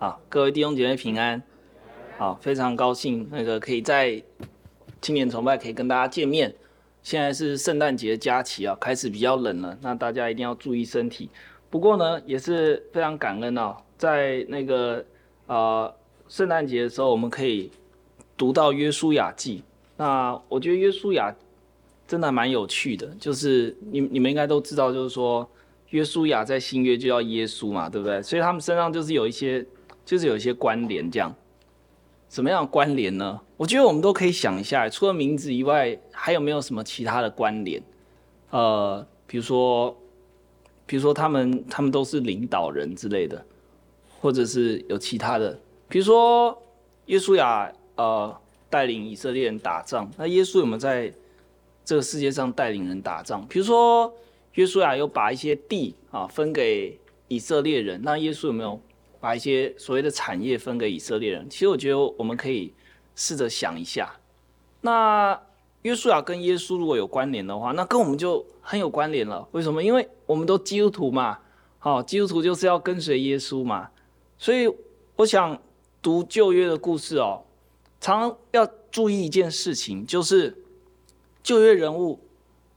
好，各位弟兄姐妹平安。好，非常高兴那个可以在青年崇拜可以跟大家见面。现在是圣诞节假期啊，开始比较冷了，那大家一定要注意身体。不过呢，也是非常感恩哦，在那个呃圣诞节的时候，我们可以读到约书亚记。那我觉得约书亚真的蛮有趣的，就是你你们应该都知道，就是说约书亚在新约就叫耶稣嘛，对不对？所以他们身上就是有一些。就是有一些关联，这样，什么样的关联呢？我觉得我们都可以想一下，除了名字以外，还有没有什么其他的关联？呃，比如说，比如说他们他们都是领导人之类的，或者是有其他的，比如说耶稣亚呃带领以色列人打仗，那耶稣有没有在这个世界上带领人打仗？比如说耶稣亚有把一些地啊分给以色列人，那耶稣有没有？把一些所谓的产业分给以色列人，其实我觉得我们可以试着想一下，那约书亚跟耶稣如果有关联的话，那跟我们就很有关联了。为什么？因为我们都基督徒嘛，好，基督徒就是要跟随耶稣嘛。所以我想读旧约的故事哦，常常要注意一件事情，就是旧约人物，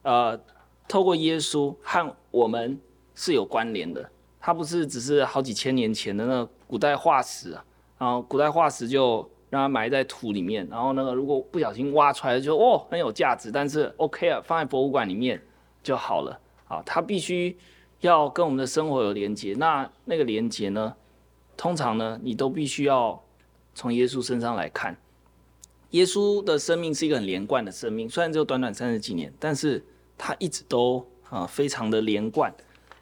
呃，透过耶稣和我们是有关联的。它不是只是好几千年前的那个古代化石啊，然后古代化石就让它埋在土里面，然后那个如果不小心挖出来就哦很有价值，但是 OK 啊，放在博物馆里面就好了。啊，它必须要跟我们的生活有连接。那那个连接呢，通常呢你都必须要从耶稣身上来看。耶稣的生命是一个很连贯的生命，虽然只有短短三十几年，但是他一直都啊非常的连贯。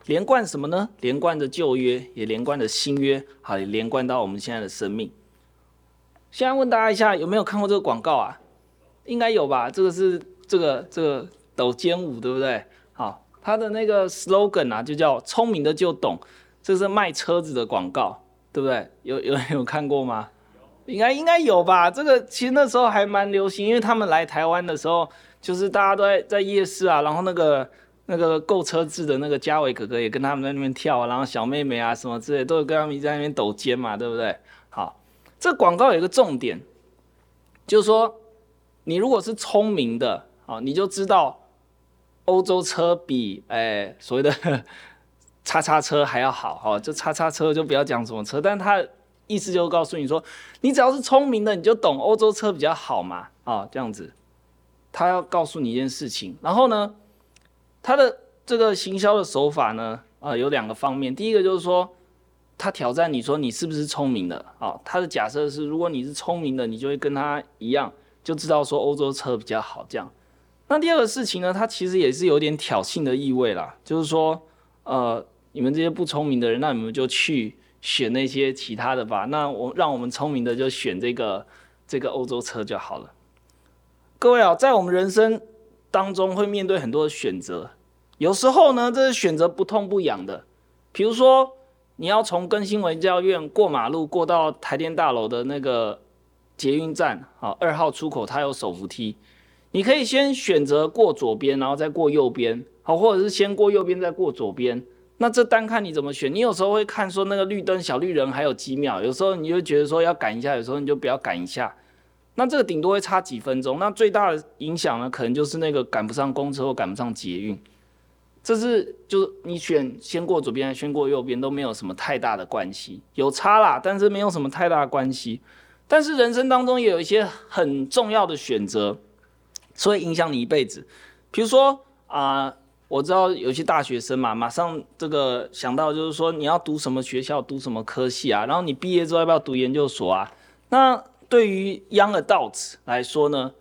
连贯什么呢？连贯着旧约，也连贯着新约，好，也连贯到我们现在的生命。现在问大家一下，有没有看过这个广告啊？应该有吧？这个是这个这个抖肩舞，对不对？好，它的那个 slogan 啊，就叫“聪明的就懂”，这是卖车子的广告，对不对？有有有看过吗？应该应该有吧？这个其实那时候还蛮流行，因为他们来台湾的时候，就是大家都在在夜市啊，然后那个。那个购车志的那个嘉伟哥哥也跟他们在那边跳，然后小妹妹啊什么之类都有跟他们在那边抖肩嘛，对不对？好，这广告有一个重点，就是说你如果是聪明的啊，你就知道欧洲车比哎所谓的 叉叉车还要好哈，就叉叉车就不要讲什么车，但他意思就是告诉你说，你只要是聪明的，你就懂欧洲车比较好嘛啊，这样子，他要告诉你一件事情，然后呢？他的这个行销的手法呢，啊、有两个方面。第一个就是说，他挑战你说你是不是聪明的啊、他的假设是，如果你是聪明的，你就会跟他一样，就知道说欧洲车比较好这样。那第二个事情呢，他其实也是有点挑衅的意味啦，就是说，呃，你们这些不聪明的人，那你们就去选那些其他的吧。那我让我们聪明的就选这个这个欧洲车就好了。各位啊，在我们人生。当中会面对很多的选择，有时候呢，这是选择不痛不痒的。比如说，你要从更新文教院过马路过到台电大楼的那个捷运站，好，二号出口它有手扶梯，你可以先选择过左边，然后再过右边，好，或者是先过右边再过左边。那这单看你怎么选。你有时候会看说那个绿灯小绿人还有几秒，有时候你就觉得说要赶一下，有时候你就不要赶一下。那这个顶多会差几分钟，那最大的影响呢，可能就是那个赶不上公车或赶不上捷运，这是就是你选先过左边还是先过右边都没有什么太大的关系，有差啦，但是没有什么太大的关系。但是人生当中也有一些很重要的选择，所以影响你一辈子。比如说啊、我知道有些大学生嘛，马上这个想到就是说你要读什么学校，读什么科系啊，然后你毕业之后要不要读研究所啊？那对于 young adults 来说呢，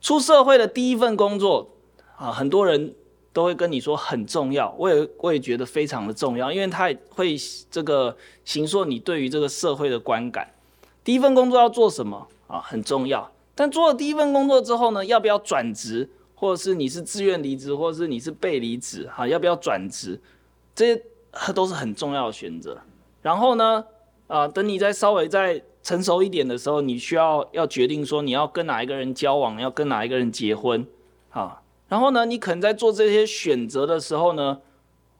出社会的第一份工作啊，很多人都会跟你说很重要，我也我也觉得非常的重要，因为它会这个形塑你对于这个社会的观感。第一份工作要做什么啊，很重要。但做了第一份工作之后呢，要不要转职，或者是你是自愿离职，或者是你是被离职，哈，要不要转职，这些都是很重要的选择。然后呢，啊，等你再稍微再成熟一点的时候，你需要要决定说你要跟哪一个人交往，要跟哪一个人结婚，啊，然后呢，你可能在做这些选择的时候呢，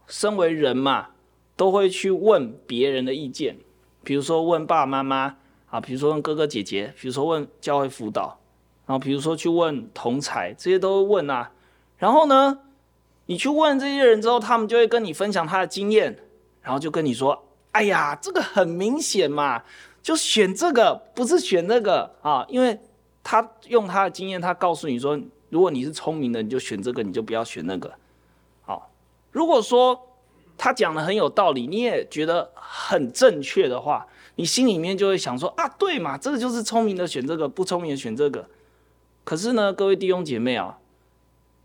身为人嘛，都会去问别人的意见，比如说问爸爸妈妈啊，比如说问哥哥姐姐，比如说问教会辅导，然后比如说去问同侪，这些都会问啊。然后呢，你去问这些人之后，他们就会跟你分享他的经验，然后就跟你说：“哎呀，这个很明显嘛，就选这个，不是选那个啊，因为他用他的经验，他告诉你说。”如果你是聪明的，你就选这个，你就不要选那个。好，如果说他讲的很有道理，你也觉得很正确的话，你心里面就会想说啊，对嘛，这个就是聪明的选这个，不聪明的选这个。可是呢，各位弟兄姐妹啊，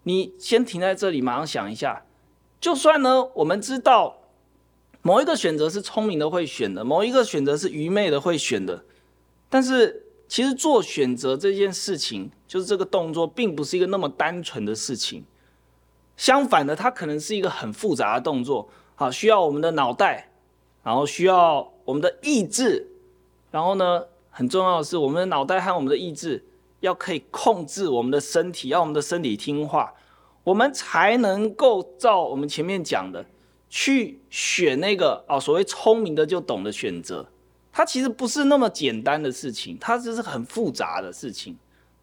你先停在这里，马上想一下，就算呢，我们知道某一个选择是聪明的会选的，某一个选择是愚昧的会选的，但是。其实做选择这件事情，就是这个动作，并不是一个那么单纯的事情。相反的，它可能是一个很复杂的动作，好，需要我们的脑袋，然后需要我们的意志，然后呢，很重要的是，我们的脑袋和我们的意志要可以控制我们的身体，要我们的身体听话，我们才能够照我们前面讲的去选那个哦，所谓聪明的就懂得选择。它其实不是那么简单的事情，它只是很复杂的事情。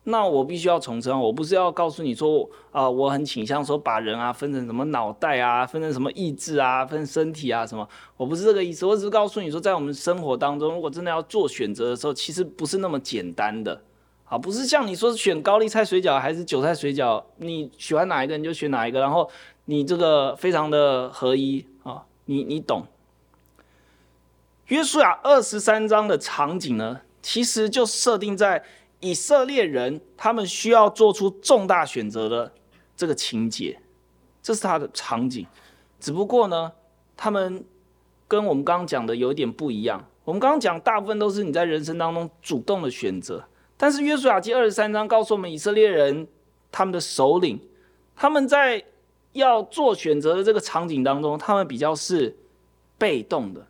那我必须要重申，我不是要告诉你说，啊、我很倾向说把人啊分成什么脑袋啊，分成什么意志啊，分身体啊什么，我不是这个意思。我只是告诉你说，在我们生活当中，如果真的要做选择的时候，其实不是那么简单的。啊，不是像你说选高丽菜水饺还是韭菜水饺，你喜欢哪一个你就选哪一个，然后你这个非常的合一啊，你你懂。约书亚二十三章的场景呢，其实就设定在以色列人他们需要做出重大选择的这个情节，这是他的场景。只不过呢，他们跟我们刚刚讲的有点不一样。我们刚刚讲大部分都是你在人生当中主动的选择，但是约书亚记二十三章告诉我们，以色列人他们的首领他们在要做选择的这个场景当中，他们比较是被动的。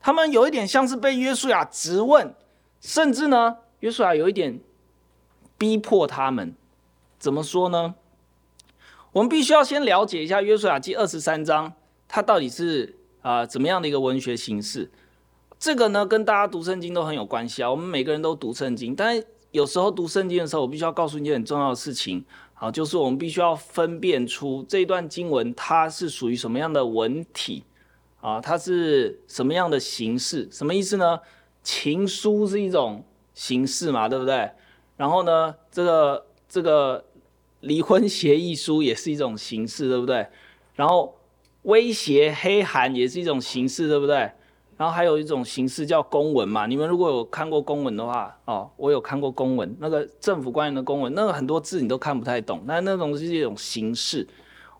他们有一点像是被约书亚质问，甚至呢，约书亚有一点逼迫他们。怎么说呢？我们必须要先了解一下约书亚记二十三章，它到底是啊、怎么样的一个文学形式？这个呢，跟大家读圣经都很有关系啊。我们每个人都读圣经，但是有时候读圣经的时候，我必须要告诉你一件很重要的事情，好，就是我们必须要分辨出这段经文它是属于什么样的文体。啊，它是什么样的形式？什么意思呢？情书是一种形式嘛，对不对？然后呢，这个这个离婚协议书也是一种形式，对不对？然后威胁黑函也是一种形式，对不对？然后还有一种形式叫公文嘛。你们如果有看过公文的话，哦，我有看过公文，那个政府官员的公文，那个很多字你都看不太懂，那那种是一种形式。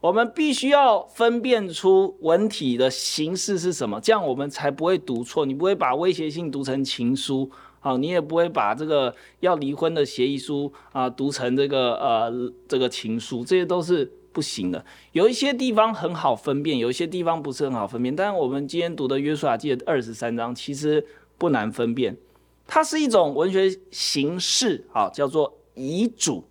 我们必须要分辨出文体的形式是什么，这样我们才不会读错。你不会把威胁信读成情书，好，你也不会把这个要离婚的协议书啊读成这个呃这个情书，这些都是不行的。有一些地方很好分辨，有一些地方不是很好分辨。但是我们今天读的约书亚记二十三章其实不难分辨，它是一种文学形式，好，叫做遗嘱。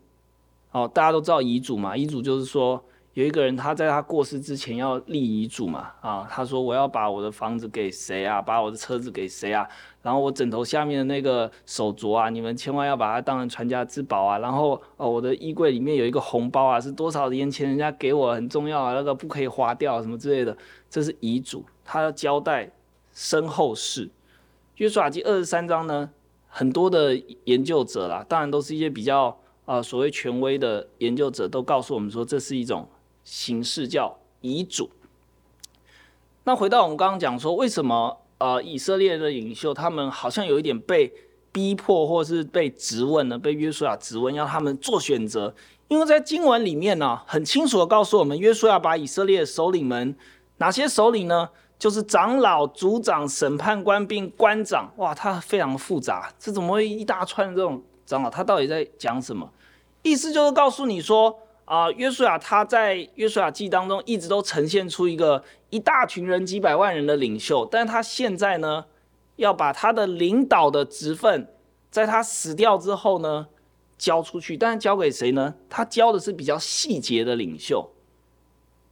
好，大家都知道遗嘱嘛，遗嘱就是说。有一个人，他在他过世之前要立遗嘱嘛，啊，他说我要把我的房子给谁啊，把我的车子给谁啊，然后我枕头下面的那个手镯啊，你们千万要把它当成传家之宝啊，然后哦，我的衣柜里面有一个红包啊，是多少年前人家给我，很重要啊，那个不可以花掉什么之类的，这是遗嘱，他要交代身后事。约书亚记二十三章呢，很多的研究者啦，当然都是一些比较啊、所谓权威的研究者，都告诉我们说这是一种。形式叫遗嘱。那回到我们刚刚讲说，为什么呃以色列的领袖他们好像有一点被逼迫，或是被质问呢？被约书亚质问，要他们做选择。因为在经文里面呢，很清楚的告诉我们，约书亚把以色列首领们，哪些首领呢？就是长老、族长、审判官并官长。哇，他非常复杂，这怎么会一大串这种长老？他到底在讲什么？意思就是告诉你说。啊，约书亚他在约书亚记当中一直都呈现出一个一大群人几百万人的领袖，但他现在呢，要把他的领导的职分，在他死掉之后呢，交出去，但是交给谁呢？他交的是比较细节的领袖，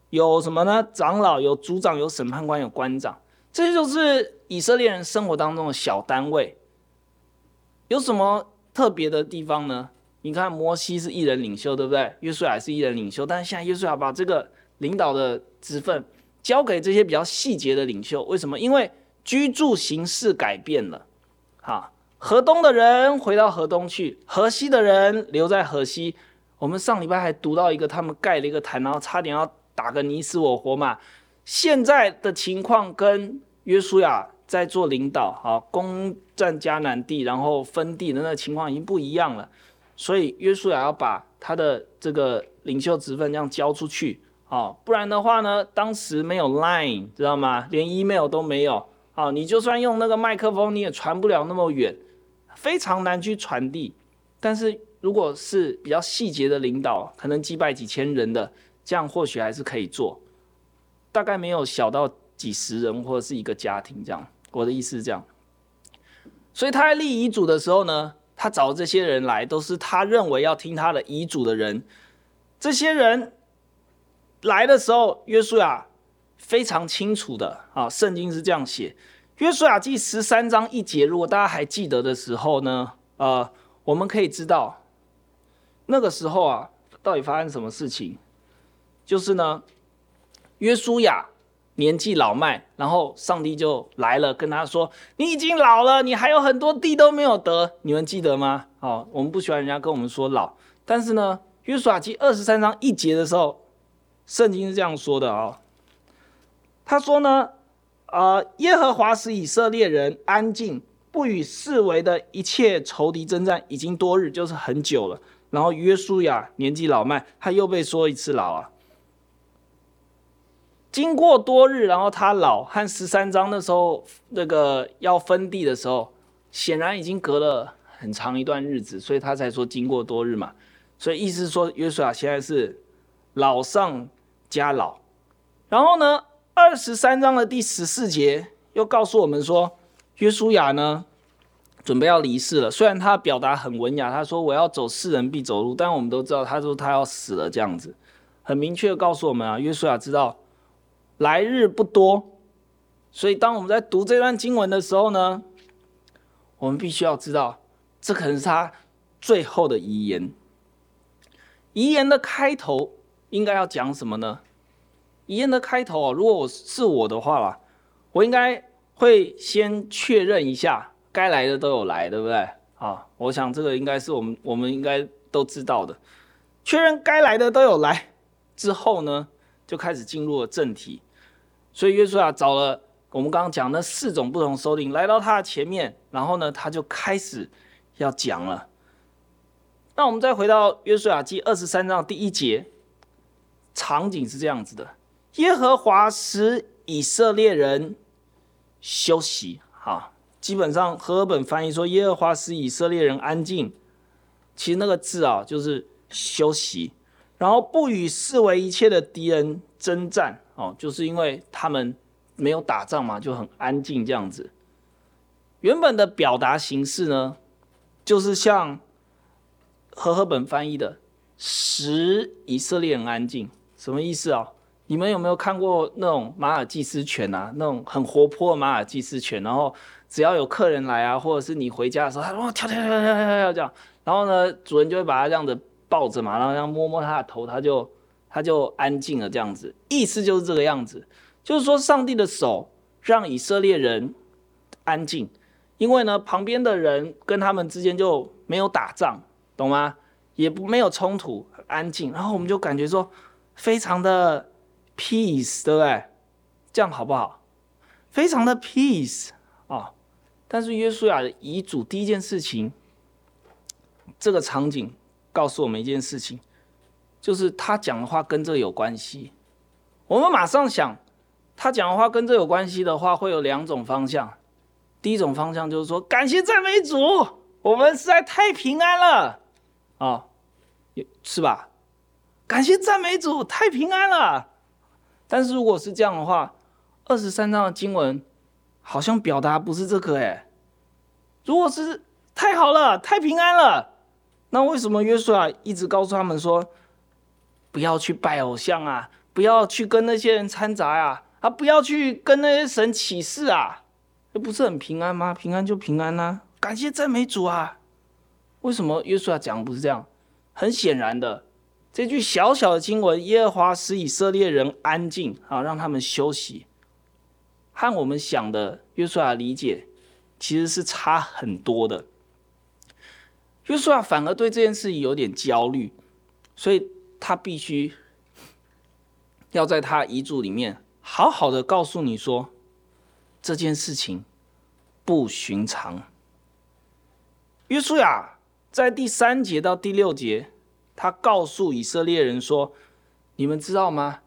有什么呢？长老、有族长、有审判官、有官长，这就是以色列人生活当中的小单位。有什么特别的地方呢？你看摩西是一人领袖，对不对？约书亚是一人领袖，但是现在约书亚把这个领导的职分交给这些比较细节的领袖。为什么？因为居住形式改变了。好，河东的人回到河东去，河西的人留在河西。我们上礼拜还读到一个，他们盖了一个坛，然后差点要打个你死我活嘛。现在的情况跟约书亚。在做领导，好，攻占迦南地，然后分地的那个情况已经不一样了，所以约书亚要把他的这个领袖职分这样交出去，好，不然的话呢，当时没有 Line，知道吗？连 email 都没有，好，你就算用那个麦克风，你也传不了那么远，非常难去传递。但是如果是比较细节的领导，可能几百几千人的，这样或许还是可以做，大概没有小到几十人或者是一个家庭这样。我的意思是这样，所以他在立遗嘱的时候呢，他找这些人来，都是他认为要听他的遗嘱的人。这些人来的时候，约书亚非常清楚的啊，圣经是这样写，约书亚记十三章一节，如果大家还记得的时候呢，呃，我们可以知道那个时候啊，到底发生什么事情，就是呢，约书亚。年纪老迈，然后上帝就来了，跟他说：“你已经老了，你还有很多地都没有得。”你们记得吗？好，我们不喜欢人家跟我们说老，但是呢，约书亚记二十三章一节的时候，圣经是这样说的、哦。他说呢，呃，耶和华使以色列人安静，不与四围的一切仇敌争战，已经多日，就是很久了。然后约书亚年纪老迈，他又被说一次老啊。经过多日，然后他老和十三章那时候那个要分地的时候，显然已经隔了很长一段日子，所以他才说经过多日嘛。所以意思说，约书亚现在是老上加老。然后呢，二十三章的第十四节又告诉我们说，约书亚呢准备要离世了。虽然他表达很文雅，他说我要走世人必走路，但我们都知道他说他要死了这样子，很明确告诉我们啊，约书亚知道。来日不多，所以当我们在读这段经文的时候呢，我们必须要知道，这可能是他最后的遗言。遗言的开头应该要讲什么呢？遗言的开头啊，如果我是我的话啦，我应该会先确认一下，该来的都有来，对不对？啊，我想这个应该是我们我们应该都知道的。确认该来的都有来之后呢，就开始进入了正题。所以约书亚找了我们刚刚讲那四种不同首领来到他的前面，然后呢，他就开始要讲了。那我们再回到约书亚记二十三章第一节，场景是这样子的：耶和华使以色列人休息。哈，基本上和合本翻译说耶和华使以色列人安静，其实那个字啊就是休息，然后不与视为一切的敌人征战。哦，就是因为他们没有打仗嘛，就很安静这样子。原本的表达形式呢，就是像和赫本翻译的“使以色列人安静”，什么意思啊？你们有没有看过那种马尔济斯犬啊？那种很活泼的马尔济斯犬，然后只要有客人来啊，或者是你回家的时候，它哇跳跳跳跳跳跳这样，然后呢，主人就会把它这样子抱着嘛，然后这样摸摸它的头，它就。他就安静了，这样子，意思就是这个样子，就是说上帝的手让以色列人安静，因为呢，旁边的人跟他们之间就没有打仗，懂吗？也不没有冲突，很安静，然后我们就感觉说非常的 peace，对不对？这样好不好？非常的 peace 啊、但是约书亚的遗嘱第一件事情，这个场景告诉我们一件事情。就是他讲的话跟这有关系，我们马上想，他讲的话跟这有关系的话，会有两种方向。第一种方向就是说，感谢赞美主，我们实在太平安了，啊，是吧？感谢赞美主，太平安了。但是如果是这样的话，二十三章的经文好像表达不是这个哎。如果是太好了，太平安了，那为什么约书亚一直告诉他们说？不要去拜偶像啊！不要去跟那些人掺杂呀！啊，不要去跟那些神起誓啊，这不是很平安吗？平安就平安啦、感谢赞美主啊。为什么约书亚讲的不是这样？很显然的，这句小小的经文，耶和华使以色列人安静啊，让他们休息，和我们想的约书亚理解其实是差很多的。约书亚反而对这件事有点焦虑，所以他必须要在他遗嘱里面好好的告诉你说，这件事情不寻常。约书亚在第三节到第六节，他告诉以色列人说：“你们知道吗？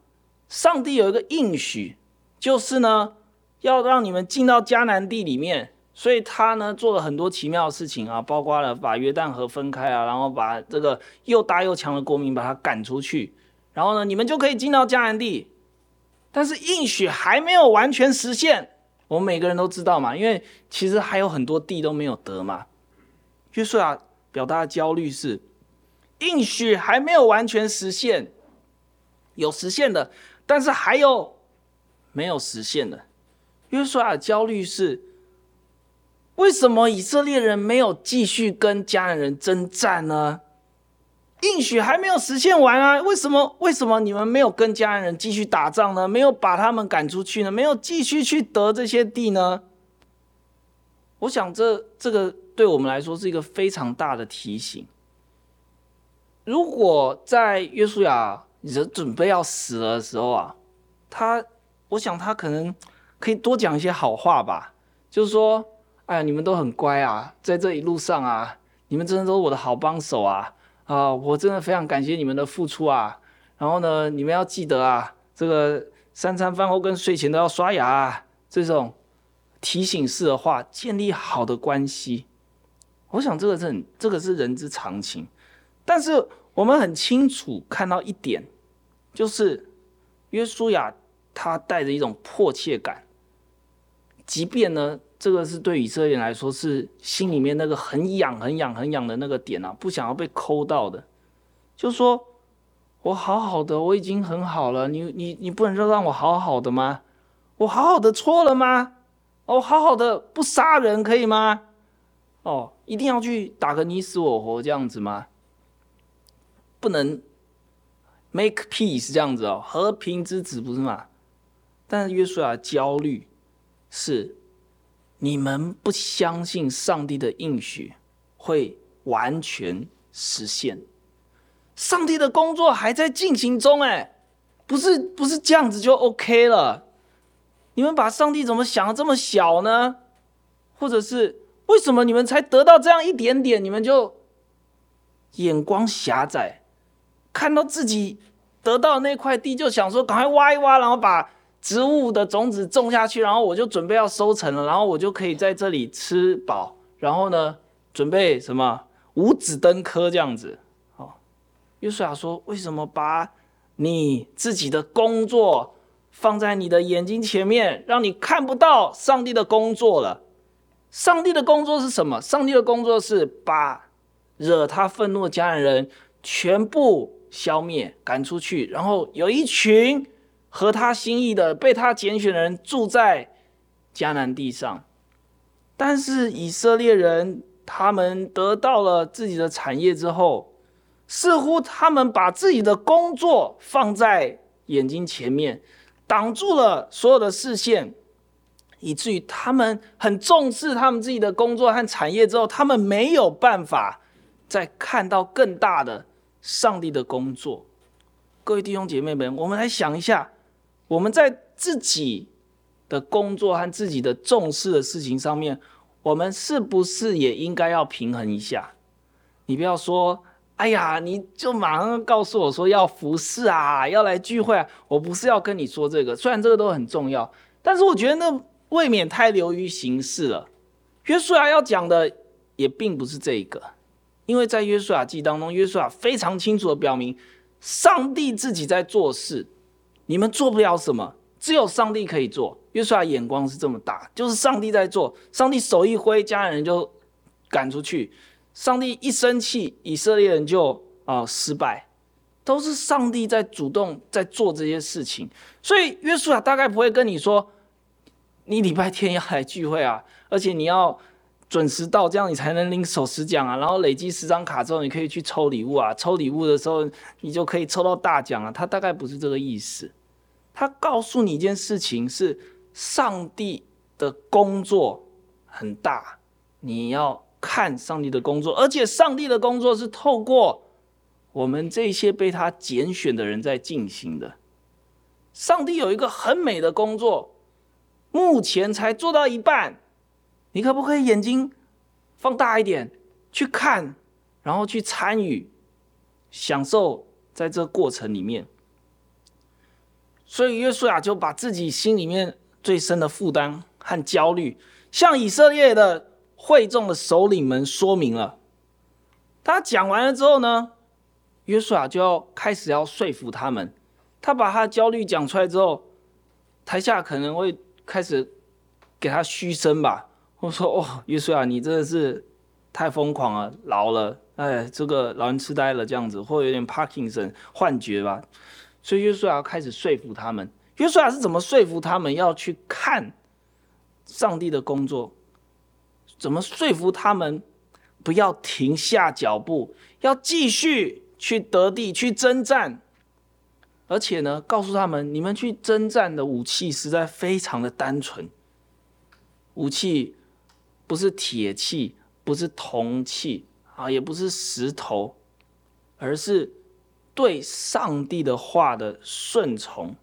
上帝有一个应许，就是呢，要让你们进到迦南地里面。”所以他呢做了很多奇妙的事情啊，包括了把约旦河分开啊，然后把这个又大又强的国民把他赶出去，然后呢，你们就可以进到迦南地。但是应许还没有完全实现，我们每个人都知道嘛，因为其实还有很多地都没有得嘛。约书亚表达的焦虑是，应许还没有完全实现，有实现的，但是还有没有实现的。约书亚的焦虑是。为什么以色列人没有继续跟迦南人征战呢？应许还没有实现完啊！为什么？为什么你们没有跟迦南人继续打仗呢？没有把他们赶出去呢？没有继续去得这些地呢？我想这这个对我们来说是一个非常大的提醒。如果在约书亚人准备要死了的时候啊，他，我想他可能可以多讲一些好话吧，就是说。哎呀，你们都很乖啊，在这一路上啊，你们真的都是我的好帮手啊！啊，我真的非常感谢你们的付出啊。然后呢，你们要记得啊，这个三餐饭后跟睡前都要刷牙啊，这种提醒式的话，建立好的关系。我想这个是很，这个是人之常情。但是我们很清楚看到一点，就是约书亚他带着一种迫切感，即便呢。这个是对以色列来说是心里面那个很痒、很痒、很痒的那个点啊，不想要被抠到的。就说我好好的，我已经很好了，你你你不能就让我好好的吗？我好好的错了吗？哦，好好的不杀人可以吗？哦，一定要去打个你死我活这样子吗？不能 make peace 这样子哦，和平之子不是吗？但是约书亚焦虑是。你们不相信上帝的应许会完全实现，上帝的工作还在进行中，哎，不是不是这样子就 OK 了？你们把上帝怎么想的这么小呢？或者是为什么你们才得到这样一点点，你们就眼光狭窄，看到自己得到那块地就想说赶快挖一挖，然后把。植物的种子种下去，然后我就准备要收成了，然后我就可以在这里吃饱，然后呢，准备什么五子登科这样子。好，约书亚说：“为什么把你自己的工作放在你的眼睛前面，让你看不到上帝的工作了？上帝的工作是什么？上帝的工作是把惹他愤怒的迦南人全部消灭、赶出去，然后有一群。”和他心意的，被他拣选的人住在迦南地上，但是以色列人他们得到了自己的产业之后，似乎他们把自己的工作放在眼睛前面，挡住了所有的视线，以至于他们很重视他们自己的工作和产业之后，他们没有办法再看到更大的上帝的工作。各位弟兄姐妹们，我们来想一下。我们在自己的工作和自己的重视的事情上面，我们是不是也应该要平衡一下？你不要说，哎呀，你就马上告诉我说要服侍啊，要来聚会。我不是要跟你说这个，虽然这个都很重要，但是我觉得那未免太流于形式了。约书亚要讲的也并不是这一个，因为在约书亚记当中，约书亚非常清楚的表明，上帝自己在做事。你们做不了什么，只有上帝可以做。约书亚眼光是这么大，就是上帝在做。上帝手一挥，迦南人就赶出去；上帝一生气，以色列人就啊、失败。都是上帝在主动在做这些事情。所以约书亚大概不会跟你说，你礼拜天要来聚会啊，而且你要准时到，这样你才能领首十奖啊。然后累积十张卡之后，你可以去抽礼物啊。抽礼物的时候，你就可以抽到大奖啊。他大概不是这个意思。他告诉你一件事情是，上帝的工作很大，你要看上帝的工作，而且上帝的工作是透过我们这些被他拣选的人在进行的。上帝有一个很美的工作，目前才做到一半，你可不可以眼睛放大一点去看，然后去参与，享受在这过程里面？所以约书亚就把自己心里面最深的负担和焦虑，向以色列的会众的首领们说明了。他讲完了之后呢，约书亚就要开始要说服他们。他把他焦虑讲出来之后，台下可能会开始给他嘘声吧，或说：“哦，约书亚，你真的是太疯狂了，老了，哎，这个老人痴呆了这样子，或有点帕金森幻觉吧。”所以约书亚要开始说服他们。约书亚是怎么说服他们要去看上帝的工作？怎么说服他们不要停下脚步，要继续去得地、去征战？而且呢，告诉他们，你们去征战的武器实在非常的单纯，武器不是铁器，不是铜器啊，也不是石头，而是。对上帝的话的顺从，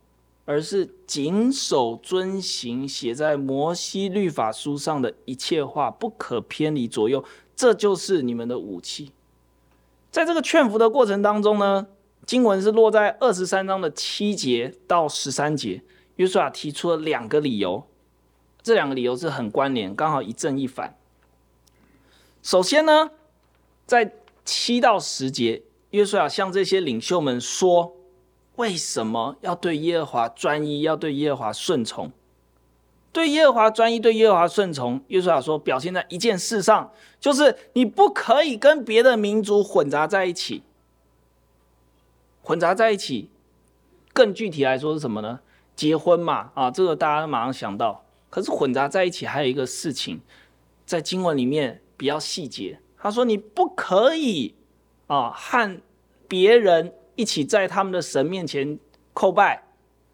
而是谨守遵行写在摩西律法书上的一切话，不可偏离左右，这就是你们的武器。在这个劝服的过程当中呢，经文是落在二十三章的七节到十三节。约书亚提出了两个理由，这两个理由是很关联，刚好一正一反。首先呢，在七到十节。约书亚向这些领袖们说：“为什么要对耶和华专一？要对耶和华顺从？对耶和华专一，对耶和华顺从。”约书亚说：“表现在一件事上，就是你不可以跟别的民族混杂在一起。混杂在一起，更具体来说是什么呢？结婚嘛，啊，这个大家马上想到。可是混杂在一起还有一个事情，在经文里面比较细节。他说你不可以。”啊，和别人一起在他们的神面前叩拜，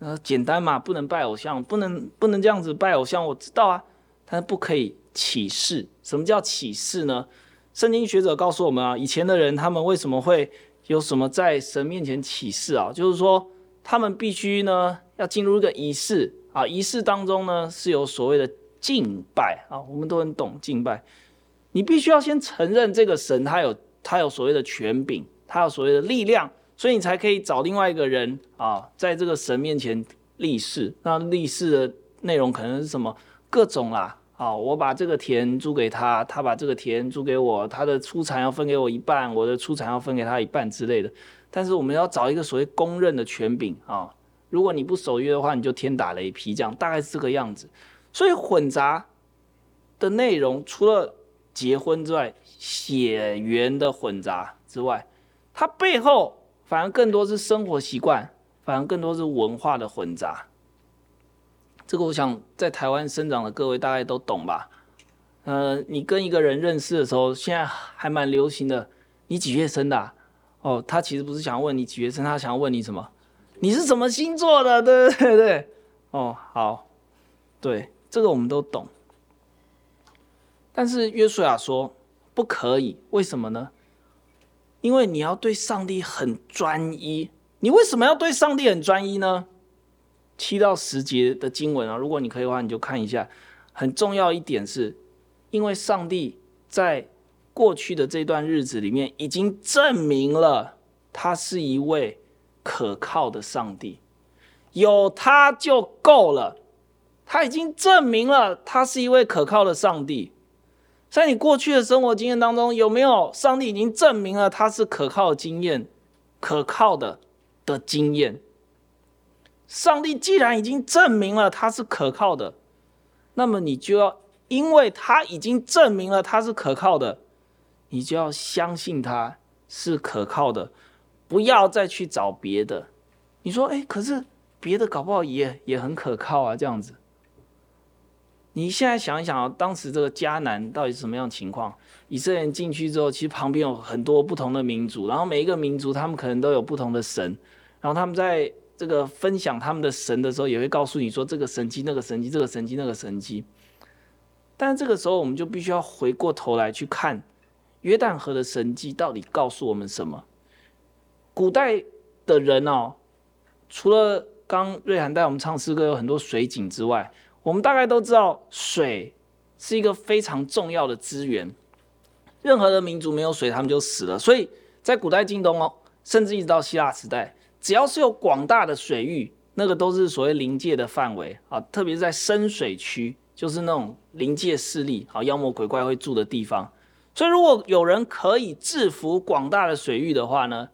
呃，简单嘛，不能拜偶像，不能不能这样子拜偶像，我知道啊，但是不可以起誓。什么叫起誓呢？圣经学者告诉我们啊，以前的人他们为什么会有什么在神面前起誓啊？就是说他们必须呢要进入一个仪式啊，仪式当中呢是有所谓的敬拜啊，我们都很懂敬拜，你必须要先承认这个神他有。他有所谓的权柄，他有所谓的力量，所以你才可以找另外一个人啊，在这个神面前立誓。那立誓的内容可能是什么？各种啦，啊，我把这个田租给他，他把这个田租给我，他的出产要分给我一半，我的出产要分给他一半之类的。但是我们要找一个所谓公认的权柄啊，如果你不守约的话，你就天打雷劈，这样大概是这个样子。所以混杂的内容除了结婚之外，血缘的混杂之外，它背后反而更多是生活习惯，反而更多是文化的混杂。这个我想在台湾生长的各位大概都懂吧？呃，你跟一个人认识的时候，现在还蛮流行的。你几月生的？哦，他其实不是想问你几月生，他想要问你什么？你是什么星座的？对对对。哦，好，对，这个我们都懂。但是约书亚说。不可以，为什么呢？因为你要对上帝很专一。你为什么要对上帝很专一呢？七到十节的经文啊，如果你可以的话，你就看一下。很重要一点是，因为上帝在过去的这段日子里面已经证明了他是一位可靠的上帝，有他就够了。他已经证明了他是一位可靠的上帝。在你过去的生活经验当中，有没有上帝已经证明了他是可靠经验、可靠的的经验？上帝既然已经证明了他是可靠的，那么你就要，因为他已经证明了他是可靠的，你就要相信他是可靠的，不要再去找别的。你说，哎，可是别的搞不好也也很可靠啊，这样子。你现在想一想啊，当时这个迦南到底是什么样情况？以色列人进去之后，其实旁边有很多不同的民族，然后每一个民族他们可能都有不同的神，然后他们在这个分享他们的神的时候，也会告诉你说这个神迹、那个神迹、这个神迹、那个神迹。但这个时候，我们就必须要回过头来去看约旦河的神迹到底告诉我们什么？古代的人哦，除了刚瑞涵带我们唱诗歌有很多水井之外，我们大概都知道，水是一个非常重要的资源。任何的民族没有水，他们就死了。所以在古代近东哦，甚至一直到希腊时代，只要是有广大的水域，那个都是所谓临界的范围啊。特别是在深水区，就是那种临界势力啊，妖魔鬼怪会住的地方。所以，如果有人可以制服广大的水域的话呢，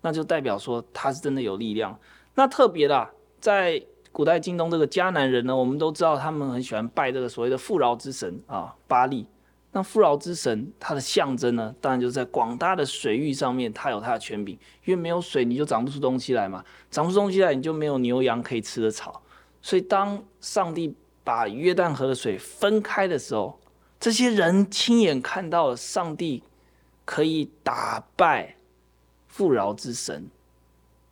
那就代表说他是真的有力量。那特别的，在古代京东这个迦南人呢，我们都知道他们很喜欢拜这个所谓的富饶之神啊，巴力。那富饶之神它的象征呢，当然就是在广大的水域上面，它有它的权柄。因为没有水，你就长不出东西来嘛，长不出东西来，你就没有牛羊可以吃的草。所以当上帝把约旦河的水分开的时候，这些人亲眼看到了上帝可以打败富饶之神。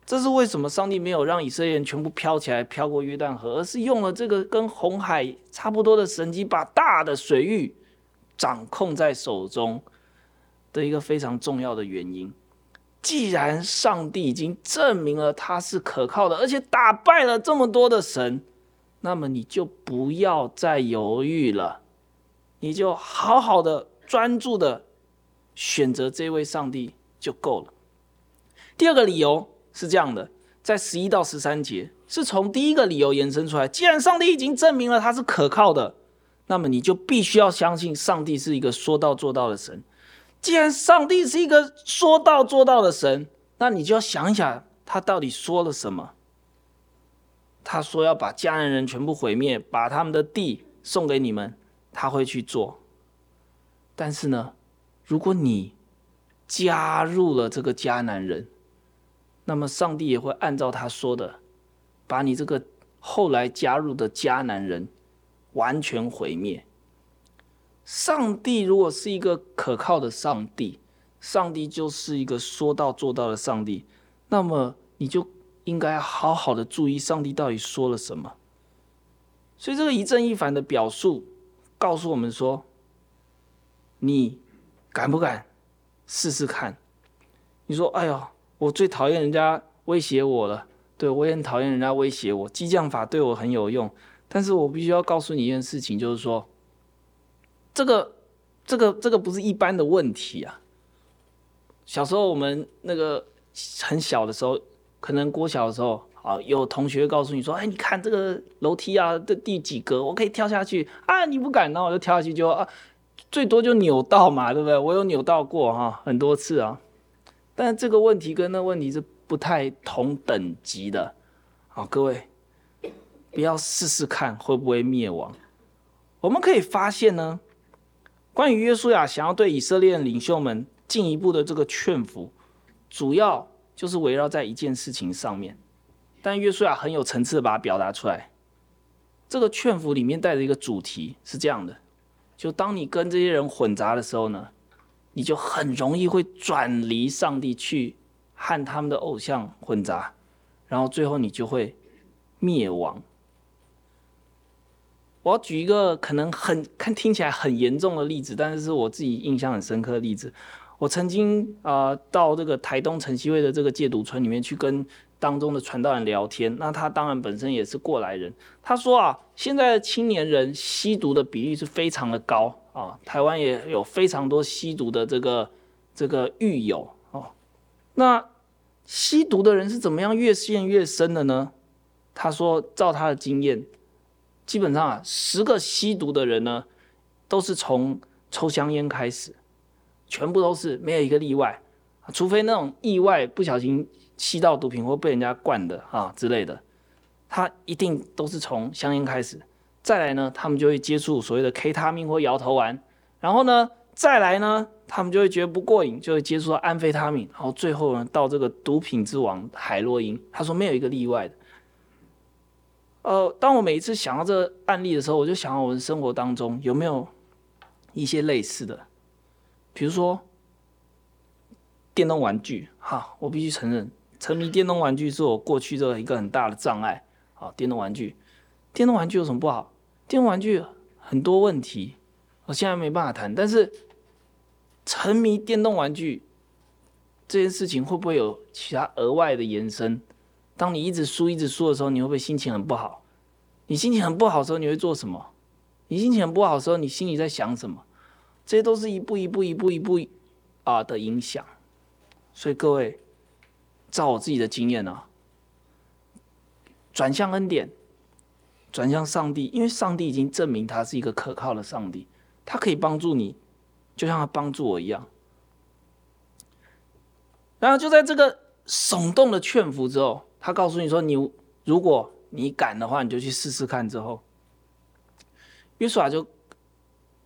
这是为什么上帝没有让以色列人全部飘起来飘过约旦河，而是用了这个跟红海差不多的神迹，把大的水域掌控在手中的一个非常重要的原因。既然上帝已经证明了他是可靠的，而且打败了这么多的神，那么你就不要再犹豫了，你就好好的专注的选择这位上帝就够了。第二个理由。是这样的，在十一到十三节是从第一个理由延伸出来。既然上帝已经证明了他是可靠的，那么你就必须要相信上帝是一个说到做到的神。既然上帝是一个说到做到的神，那你就要想一想他到底说了什么。他说要把迦南人全部毁灭，把他们的地送给你们，他会去做。但是呢，如果你加入了这个迦南人，那么上帝也会按照他说的，把你这个后来加入的迦南人完全毁灭。上帝如果是一个可靠的上帝，上帝就是一个说到做到的上帝，那么你就应该好好的注意上帝到底说了什么。所以这个一正一反的表述告诉我们说，你敢不敢试试看？你说，哎呦。我最讨厌人家威胁我了，对，我也很讨厌人家威胁我。激将法对我很有用，但是我必须要告诉你一件事情，就是说，这个、这个、这个不是一般的问题啊。小时候我们那个很小的时候，可能国小的时候，啊，有同学告诉你说，哎，你看这个楼梯啊，这第几格，我可以跳下去啊，你不敢，那我就跳下去就啊，最多就扭到嘛，对不对？我有扭到过哈、很多次啊。但这个问题跟那问题是不太同等级的，好，各位不要试试看会不会灭亡。我们可以发现呢，关于约书亚想要对以色列领袖们进一步的这个劝服，主要就是围绕在一件事情上面。但约书亚很有层次的把它表达出来。这个劝服里面带着一个主题是这样的：就当你跟这些人混杂的时候呢，你就很容易会转离上帝去和他们的偶像混杂，然后最后你就会灭亡。我要举一个可能很看听起来很严重的例子，但是是我自己印象很深刻的例子。我曾经啊、到这个台东城西会的这个戒毒村里面去跟当中的传道人聊天，那他当然本身也是过来人。他说啊，现在的青年人吸毒的比例是非常的高。啊，台湾也有非常多吸毒的这个这个狱友哦。那吸毒的人是怎么样越陷越深的呢？他说，照他的经验，基本上啊，十个吸毒的人呢，都是从抽香烟开始，全部都是没有一个例外，除非那种意外不小心吸到毒品或被人家灌的啊之类的，他一定都是从香烟开始。再来呢，他们就会接触所谓的 K 他命或摇头丸，然后呢，再来呢，他们就会觉得不过瘾，就会接触到安非他命，然后最后呢，到这个毒品之王海洛因。他说没有一个例外的。呃，当我每一次想到这个案例的时候，我就想到我们生活当中有没有一些类似的，比如说电动玩具。哈，我必须承认，沉迷电动玩具是我过去的一个很大的障碍。好，电动玩具，电动玩具有什么不好？电动玩具很多问题，我现在没办法谈，但是。沉迷电动玩具这件事情会不会有其他额外的延伸？当你一直输、一直输的时候，你会不会心情很不好？你心情很不好的时候，你会做什么？你心情很不好的时候，你心里在想什么？这些都是一步一步、一步一步啊的影响。所以各位，照我自己的经验啊，转向恩典，转向上帝，因为上帝已经证明他是一个可靠的上帝，他可以帮助你。就像他帮助我一样，然后就在这个耸动的劝服之后，他告诉你说：“你如果你敢的话，你就去试试看。”之后，约书亚就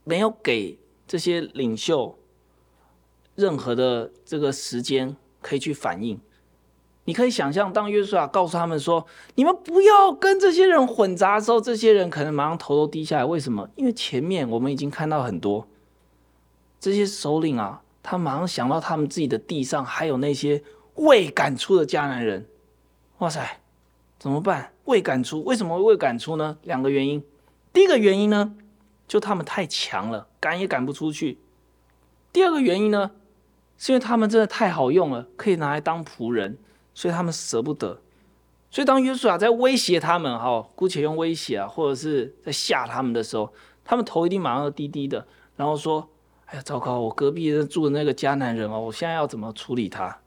没有给这些领袖任何的这个时间可以去反应。你可以想象，当约书亚告诉他们说：“你们不要跟这些人混杂”的时候，这些人可能马上头都低下来。为什么？因为前面我们已经看到很多。这些首领啊，他马上想到他们自己的地上还有那些未赶出的迦南人，哇塞，怎么办？未赶出，为什么？会未赶出呢？两个原因。第一个原因呢，就他们太强了，赶也赶不出去。第二个原因呢，是因为他们真的太好用了，可以拿来当仆人，所以他们舍不得。所以当约书亚在威胁他们，哈，姑且用威胁啊，或者是在吓他们的时候，他们头一定马上低低的，然后说。哎呀，糟糕！我隔壁住的那个迦南人哦，我现在要怎么处理他？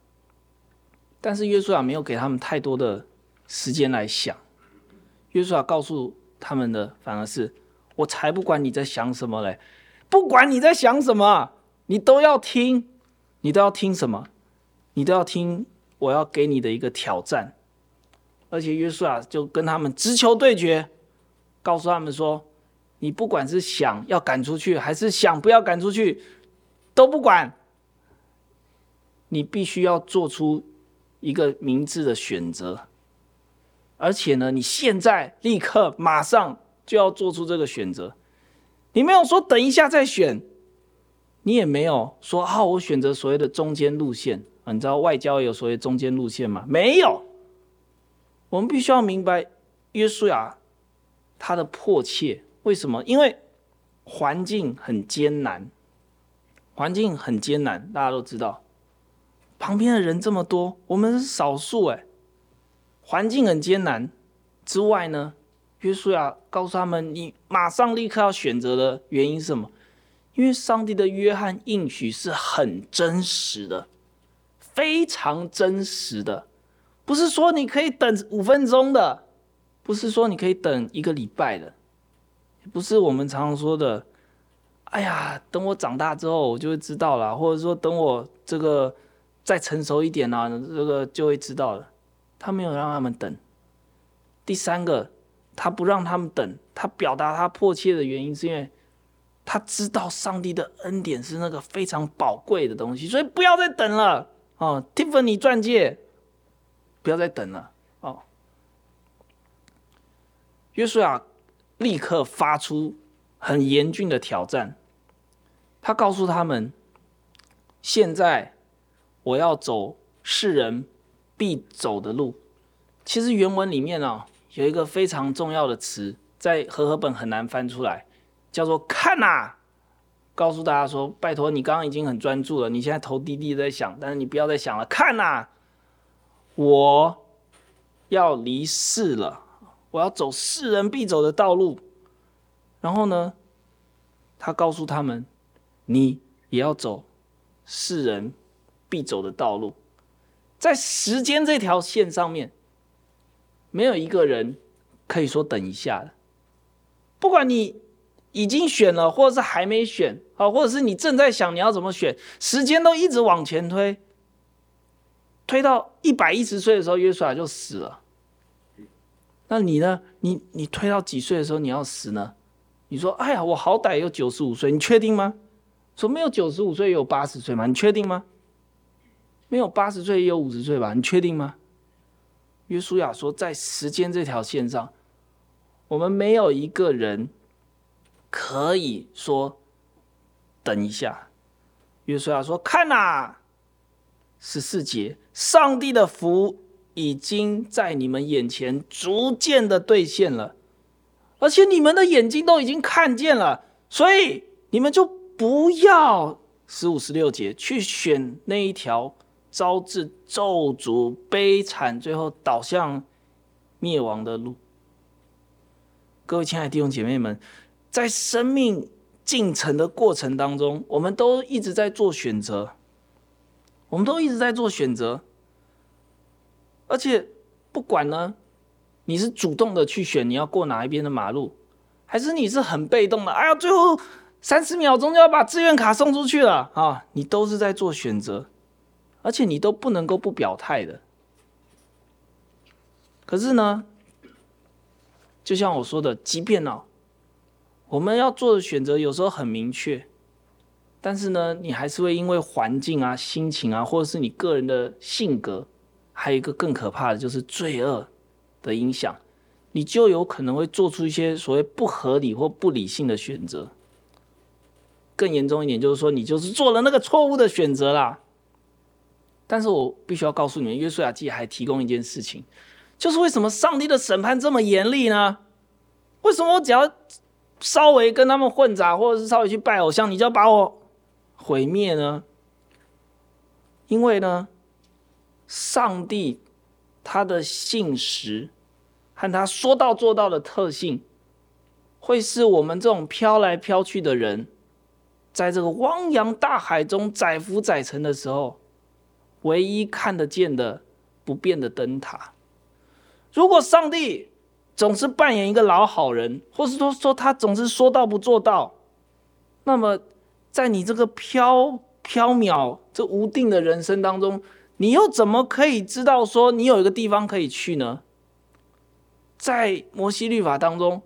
但是约书亚没有给他们太多的时间来想。约书亚告诉他们的反而是：我才不管你在想什么嘞！不管你在想什么，你都要听，你都要听什么？你都要听我要给你的一个挑战。而且约书亚就跟他们直球对决，告诉他们说。你不管是想要赶出去，还是想不要赶出去，都不管。你必须要做出一个明智的选择，而且呢，你现在立刻马上就要做出这个选择。你没有说等一下再选，你也没有说啊，我选择所谓的中间路线。你知道外交有所谓中间路线吗？没有。我们必须要明白约书亚他的迫切。为什么？因为环境很艰难，环境很艰难，大家都知道。旁边的人这么多，我们是少数哎。环境很艰难之外呢，约书亚告诉他们：“你马上立刻要选择的原因是什么？因为上帝的约翰应许是很真实的，非常真实的，不是说你可以等五分钟的，不是说你可以等一个礼拜的。”不是我们常常说的，哎呀，等我长大之后我就会知道了，或者说等我这个再成熟一点呢，这个就会知道了。他没有让他们等。第三个，他不让他们等，他表达他迫切的原因是因为他知道上帝的恩典是那个非常宝贵的东西，所以不要再等了哦。蒂芬尼钻戒，不要再等了哦。约书亚。立刻发出很严峻的挑战，他告诉他们：“现在我要走世人必走的路。”其实原文里面啊，有一个非常重要的词，在和合本很难翻出来，叫做“看呐”。告诉大家说：“拜托，你刚刚已经很专注了，你现在头低低在想，但是你不要再想了。看呐，我要离世了。”我要走世人必走的道路，然后呢，他告诉他们，你也要走世人必走的道路，在时间这条线上面，没有一个人可以说等一下的。不管你已经选了，或者是还没选，啊，或者是你正在想你要怎么选，时间都一直往前推，推到一百一十岁的时候，约书亚就死了。那你呢？你你推到几岁的时候你要死呢？你说，哎呀，我好歹有九十五岁，你确定吗？说没有九十五岁也有八十岁吗？你确定吗？没有八十岁也有五十岁吧？你确定吗？约书亚说，在时间这条线上，我们没有一个人可以说等一下。约书亚说：“看哪，十四节，上帝的福已经在你们眼前逐渐的兑现了，而且你们的眼睛都已经看见了，所以你们就不要十五、十六节去选那一条招致咒诅、悲惨，最后导向灭亡的路。”各位亲爱的弟兄姐妹们，在生命。进程的过程当中，我们都一直在做选择，我们都一直在做选择，而且不管呢，你是主动的去选你要过哪一边的马路，还是你是很被动的，哎呀，最后三十秒钟就要把志愿卡送出去了啊，你都是在做选择，而且你都不能够不表态的。可是呢，就像我说的，即便呢。我们要做的选择有时候很明确，但是呢，你还是会因为环境啊、心情啊，或者是你个人的性格，还有一个更可怕的就是罪恶的影响，你就有可能会做出一些所谓不合理或不理性的选择。更严重一点就是说，你就是做了那个错误的选择啦。但是我必须要告诉你们，约书亚记还提供一件事情，就是为什么上帝的审判这么严厉呢？为什么我只要稍微跟他们混杂，或者是稍微去拜偶像，你就要把我毁灭呢？因为呢，上帝他的信实和他说到做到的特性，会是我们这种飘来飘去的人，在这个汪洋大海中载浮载沉的时候，唯一看得见的不变的灯塔。如果上帝，总是扮演一个老好人，或是说说他总是说到不做到，那么在你这个飘飘渺、这无定的人生当中，你又怎么可以知道说你有一个地方可以去呢？在摩西律法当中，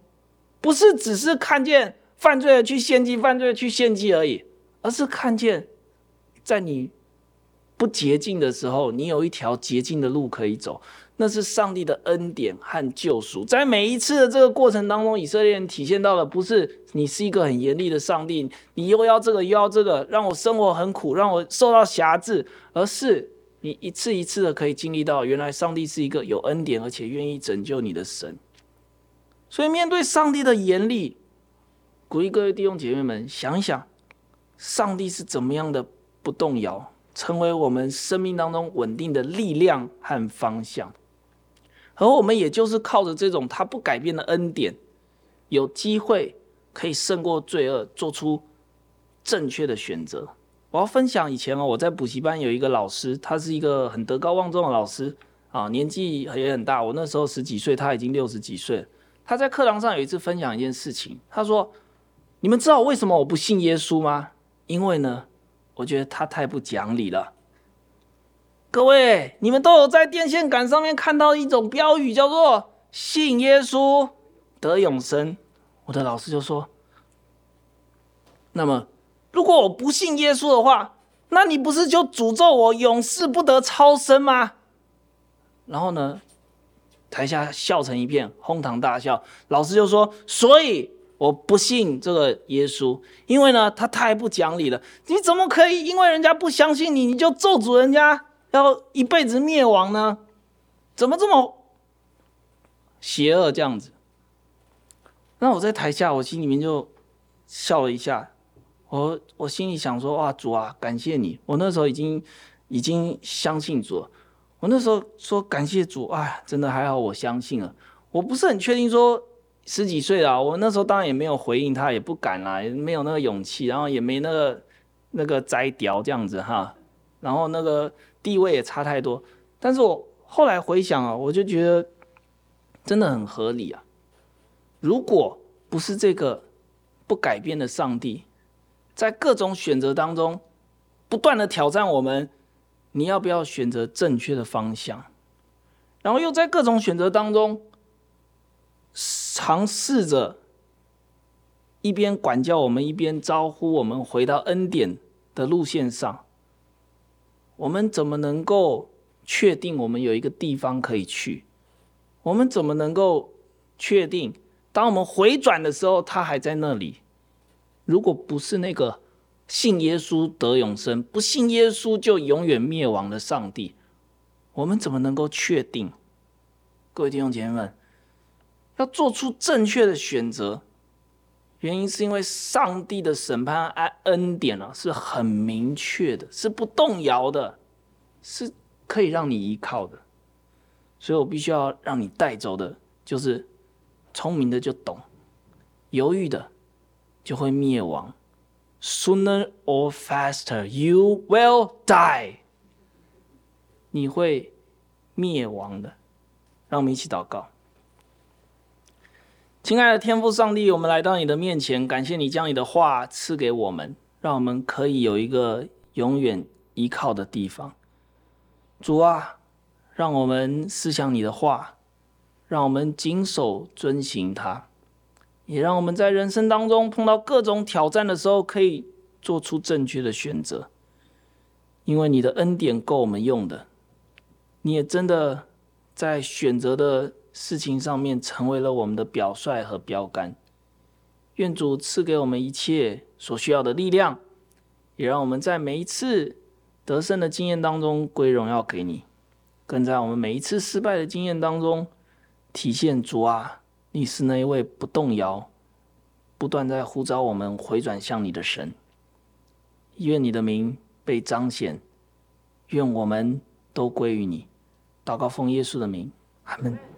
不是只是看见犯罪的去献祭，犯罪的去献祭而已，而是看见在你不洁净的时候，你有一条洁净的路可以走。那是上帝的恩典和救赎，在每一次的这个过程当中，以色列人体现到的不是你是一个很严厉的上帝，你又要这个又要这个，让我生活很苦，让我受到辖制，而是你一次一次的可以经历到，原来上帝是一个有恩典而且愿意拯救你的神。所以面对上帝的严厉，鼓励各位弟兄姐妹们想一想，上帝是怎么样的不动摇，成为我们生命当中稳定的力量和方向。而我们也就是靠着这种他不改变的恩典，有机会可以胜过罪恶，做出正确的选择。我要分享以前哦，我在补习班有一个老师，他是一个很德高望重的老师啊，年纪也很大。我那时候十几岁，他已经六十几岁。他在课堂上有一次分享一件事情，他说：“你们知道为什么我不信耶稣吗？因为呢，我觉得他太不讲理了。”各位，你们都有在电线杆上面看到一种标语，叫做“信耶稣得永生”。我的老师就说：“那么，如果我不信耶稣的话，那你不是就诅咒我永世不得超生吗？”然后呢，台下笑成一片，哄堂大笑。老师就说：“所以我不信这个耶稣，因为呢，他太不讲理了。你怎么可以因为人家不相信你，你就咒诅人家？”要一辈子灭亡呢？怎么这么邪恶这样子？那我在台下，我心里面就笑了一下。我我心里想说：哇，主啊，感谢你！我那时候已经已经相信主了。我那时候说感谢主，哎，真的还好，我相信了。我不是很确定说十几岁了，我那时候当然也没有回应他，也不敢啦，也没有那个勇气，然后也没那个那个摘掉这样子哈，然后那个。地位也差太多，但是我后来回想啊，我就觉得真的很合理啊。如果不是这个不改变的上帝，在各种选择当中不断的挑战我们，你要不要选择正确的方向？然后又在各种选择当中尝试着一边管教我们，一边招呼我们回到恩典的路线上，我们怎么能够确定我们有一个地方可以去？我们怎么能够确定，当我们回转的时候，他还在那里？如果不是那个信耶稣得永生，不信耶稣就永远灭亡的上帝，我们怎么能够确定？各位弟兄姐妹们，要做出正确的选择。原因是因为上帝的审判恩恩典啊，是很明确的，是不动摇的，是可以让你依靠的。所以我必须要让你带走的，就是聪明的就懂，犹豫的就会灭亡。Sooner or faster, you will die。你会灭亡的。让我们一起祷告。亲爱的天父上帝，我们来到你的面前，感谢你将你的话赐给我们，让我们可以有一个永远依靠的地方。主啊，让我们思想你的话，让我们谨守遵行它，也让我们在人生当中碰到各种挑战的时候，可以做出正确的选择。因为你的恩典够我们用的，你也真的在选择的。事情上面成为了我们的表率和标杆。愿主赐给我们一切所需要的力量，也让我们在每一次得胜的经验当中归荣耀给你，更在我们每一次失败的经验当中体现主啊，你是那一位不动摇、不断在呼召我们回转向你的神。愿你的名被彰显，愿我们都归于你。祷告奉耶稣的名，阿门。